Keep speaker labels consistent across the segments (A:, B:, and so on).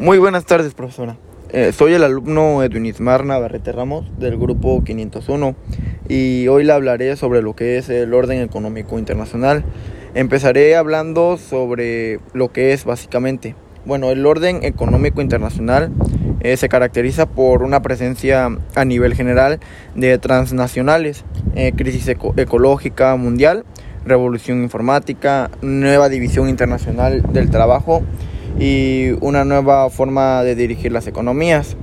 A: Muy buenas tardes, profesora. Eh, soy el alumno Edwin Ismar Navarrete Ramos del grupo 501 y hoy le hablaré sobre lo que es el orden económico internacional. Empezaré hablando sobre lo que es básicamente. Bueno, el orden económico internacional eh, se caracteriza por una presencia a nivel general de transnacionales, eh, crisis ecológica mundial, revolución informática, nueva división internacional del trabajo, y una nueva forma de dirigir las economías.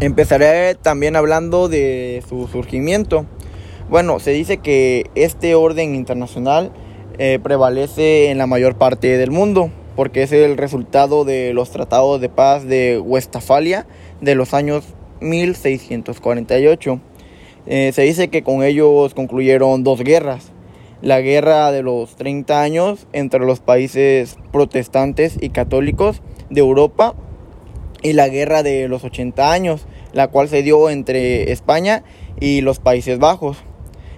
A: Empezaré también hablando de su surgimiento. Bueno, se dice que este orden internacional eh, prevalece en la mayor parte del mundo porque es el resultado de los tratados de paz de Westfalia de los años 1648. Eh, se dice que con ellos concluyeron dos guerras, la guerra de los 30 años entre los países protestantes y católicos de Europa y la guerra de los 80 años, la cual se dio entre España y los Países Bajos.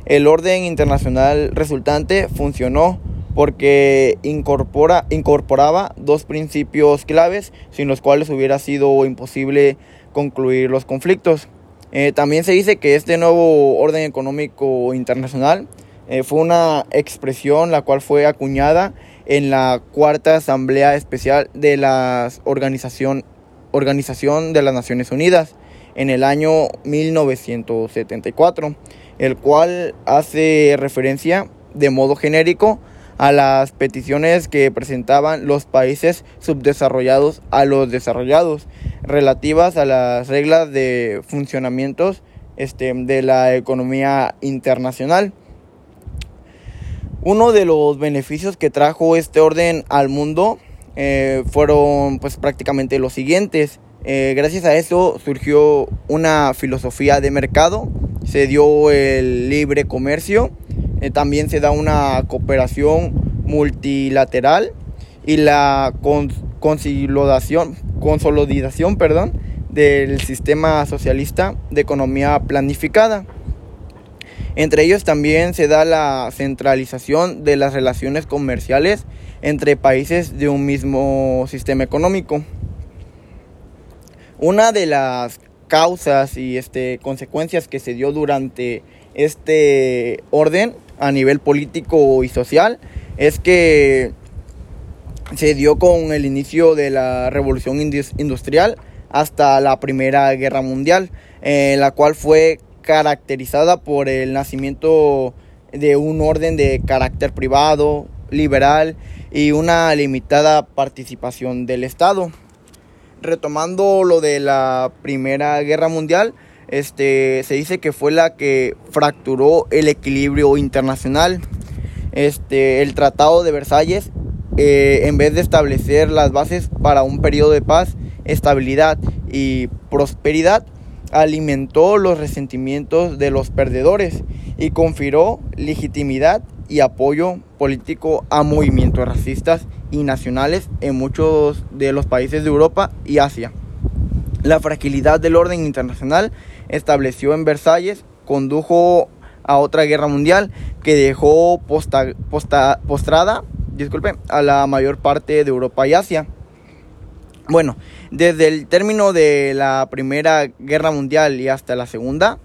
A: El orden internacional resultante funcionó porque incorpora, incorporaba dos principios claves sin los cuales hubiera sido imposible concluir los conflictos. Eh, también se dice que este nuevo orden económico internacional eh, fue una expresión la cual fue acuñada en la cuarta asamblea especial de la organización, organización de las Naciones Unidas en el año 1974, el cual hace referencia de modo genérico a las peticiones que presentaban los países subdesarrollados a los desarrollados relativas a las reglas de funcionamiento este, de la economía internacional. Uno de los beneficios que trajo este orden al mundo eh, fueron pues prácticamente los siguientes. Eh, gracias a eso surgió una filosofía de mercado, se dio el libre comercio, eh, también se da una cooperación multilateral y la consolidación, perdón, del sistema socialista de economía planificada. Entre ellos también se da la centralización de las relaciones comerciales entre países de un mismo sistema económico. Una de las causas y este, consecuencias que se dio durante este orden a nivel político y social es que se dio con el inicio de la revolución industrial hasta la Primera Guerra Mundial, en la cual fue caracterizada por el nacimiento de un orden de carácter privado, liberal y una limitada participación del Estado. Retomando lo de la Primera Guerra Mundial, este, se dice que fue la que fracturó el equilibrio internacional. Este, el Tratado de Versalles, eh, en vez de establecer las bases para un periodo de paz, estabilidad y prosperidad, alimentó los resentimientos de los perdedores y confiró legitimidad y apoyo político a movimientos racistas y nacionales en muchos de los países de Europa y Asia. La fragilidad del orden internacional estableció en Versalles condujo a otra guerra mundial que dejó postrada disculpe, a la mayor parte de Europa y Asia. Bueno, desde el término de la Primera Guerra Mundial y hasta la Segunda,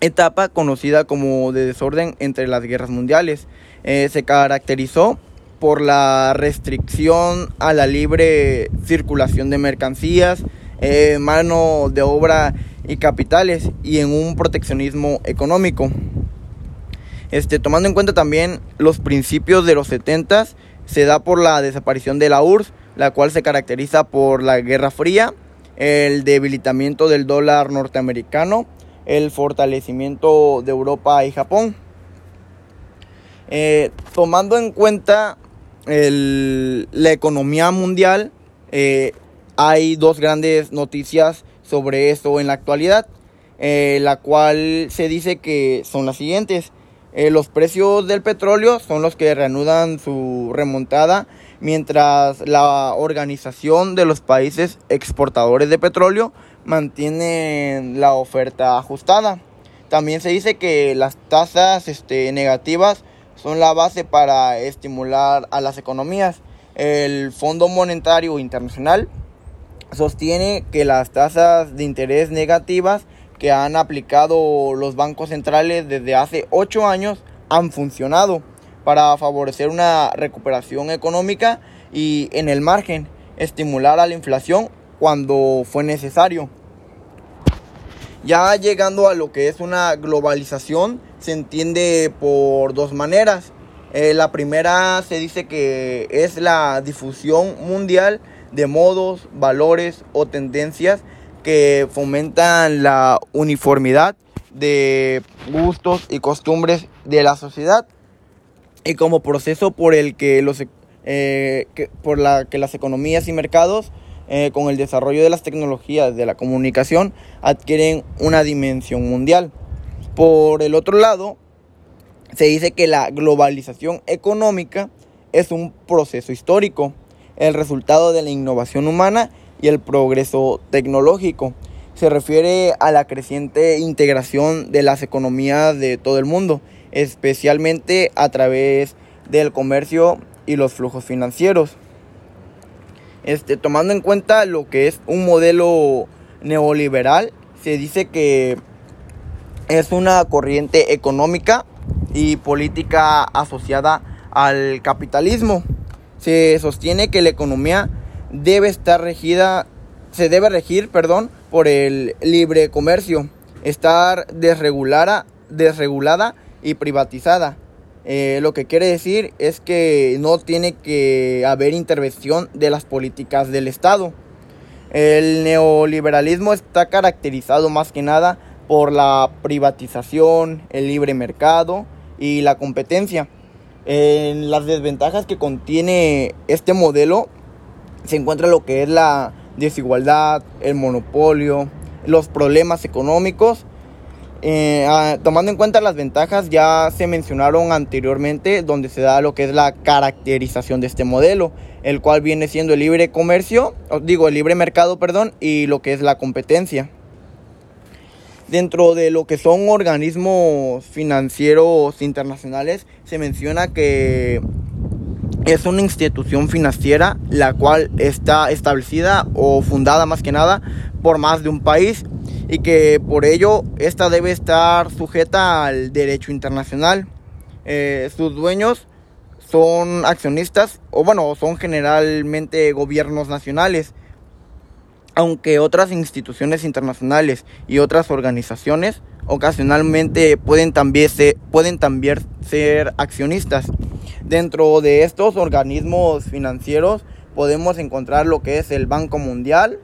A: etapa conocida como de desorden entre las guerras mundiales, eh, se caracterizó por la restricción a la libre circulación de mercancías, eh, mano de obra y capitales y en un proteccionismo económico. Este, tomando en cuenta también los principios de los 70 se da por la desaparición de la URSS la cual se caracteriza por la Guerra Fría, el debilitamiento del dólar norteamericano, el fortalecimiento de Europa y Japón. Eh, tomando en cuenta la economía mundial, eh, hay dos grandes noticias sobre esto en la actualidad, eh, la cual se dice que son las siguientes. los precios del petróleo son los que reanudan su remontada mientras la Organización de los Países Exportadores de Petróleo mantiene la oferta ajustada. También se dice que las tasas este, negativas son la base para estimular a las economías el Fondo Monetario Internacional sostiene que las tasas de interés negativas que han aplicado los bancos centrales desde hace ocho años han funcionado para favorecer una recuperación económica y en el margen estimular a la inflación cuando fue necesario. Ya llegando a lo que es una globalización, se entiende por dos maneras. Eh, la primera se dice que es la difusión mundial de modos, valores o tendencias que fomentan la uniformidad de gustos y costumbres de la sociedad y como proceso por el que los eh, por la que las economías y mercados eh, con el desarrollo de las tecnologías de la comunicación adquieren una dimensión mundial. Por el otro lado, se dice que la globalización económica es un proceso histórico, el resultado de la innovación humana y el progreso tecnológico. Se refiere a la creciente integración de las economías de todo el mundo, especialmente a través del comercio y los flujos financieros. Este, tomando en cuenta lo que es un modelo neoliberal, se dice que es una corriente económica y política asociada al capitalismo. Se sostiene que la economía debe estar regida, se debe regir, perdón, por el libre comercio, estar desregulada, desregulada y privatizada eh, lo que quiere decir es que no tiene que haber intervención de las políticas del Estado. El neoliberalismo está caracterizado más que nada por la privatización, el libre mercado y la competencia. En las desventajas que contiene este modelo se encuentra lo que es la desigualdad, el monopolio, los problemas económicos eh, ah, tomando en cuenta las ventajas ya se mencionaron anteriormente donde se da lo que es la caracterización de este modelo, el cual viene siendo el libre comercio, digo el libre mercado, perdón, y lo que es la competencia. Dentro de lo que son organismos financieros internacionales se menciona que es una institución financiera la cual está establecida o fundada más que nada por más de un país y que por ello esta debe estar sujeta al derecho internacional. Eh, sus dueños son accionistas o bueno, son generalmente gobiernos nacionales, aunque otras instituciones internacionales y otras organizaciones ocasionalmente pueden también ser, pueden también ser accionistas. Dentro de estos organismos financieros podemos encontrar lo que es el Banco Mundial,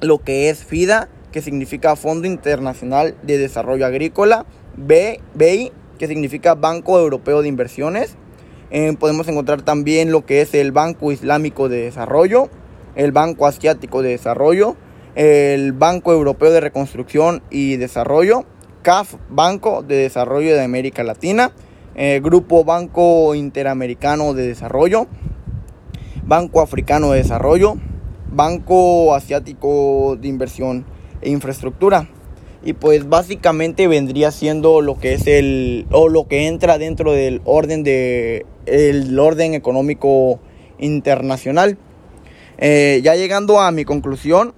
A: lo que es FIDA, que significa Fondo Internacional de Desarrollo Agrícola, BEI, que significa Banco Europeo de Inversiones. Eh, podemos encontrar también lo que es el Banco Islámico de Desarrollo, el Banco Asiático de Desarrollo, el Banco Europeo de Reconstrucción y Desarrollo, CAF, Banco de Desarrollo de América Latina, eh, Grupo Banco Interamericano de Desarrollo, Banco Africano de Desarrollo, Banco Asiático de Inversión infraestructura. Y pues básicamente vendría siendo lo que es el o lo que entra dentro del orden de el orden económico internacional. Eh, ya llegando a mi conclusión,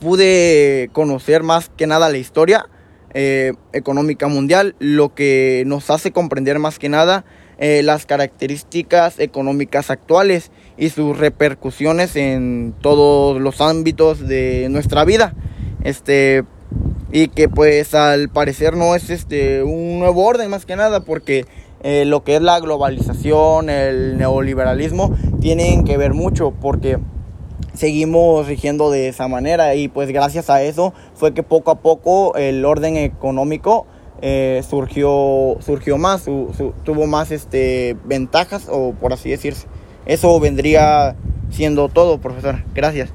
A: pude conocer más que nada la historia eh, económica mundial, lo que nos hace comprender más que nada eh, las características económicas actuales y sus repercusiones en todos los ámbitos de nuestra vida. Este y que pues al parecer no es este un nuevo orden más que nada porque eh, lo que es la globalización, el neoliberalismo tienen que ver mucho porque seguimos rigiendo de esa manera y pues gracias a eso fue que poco a poco el orden económico eh, surgió, surgió más, tuvo más este, ventajas, o por así decirse. Eso vendría siendo todo, profesor. Gracias.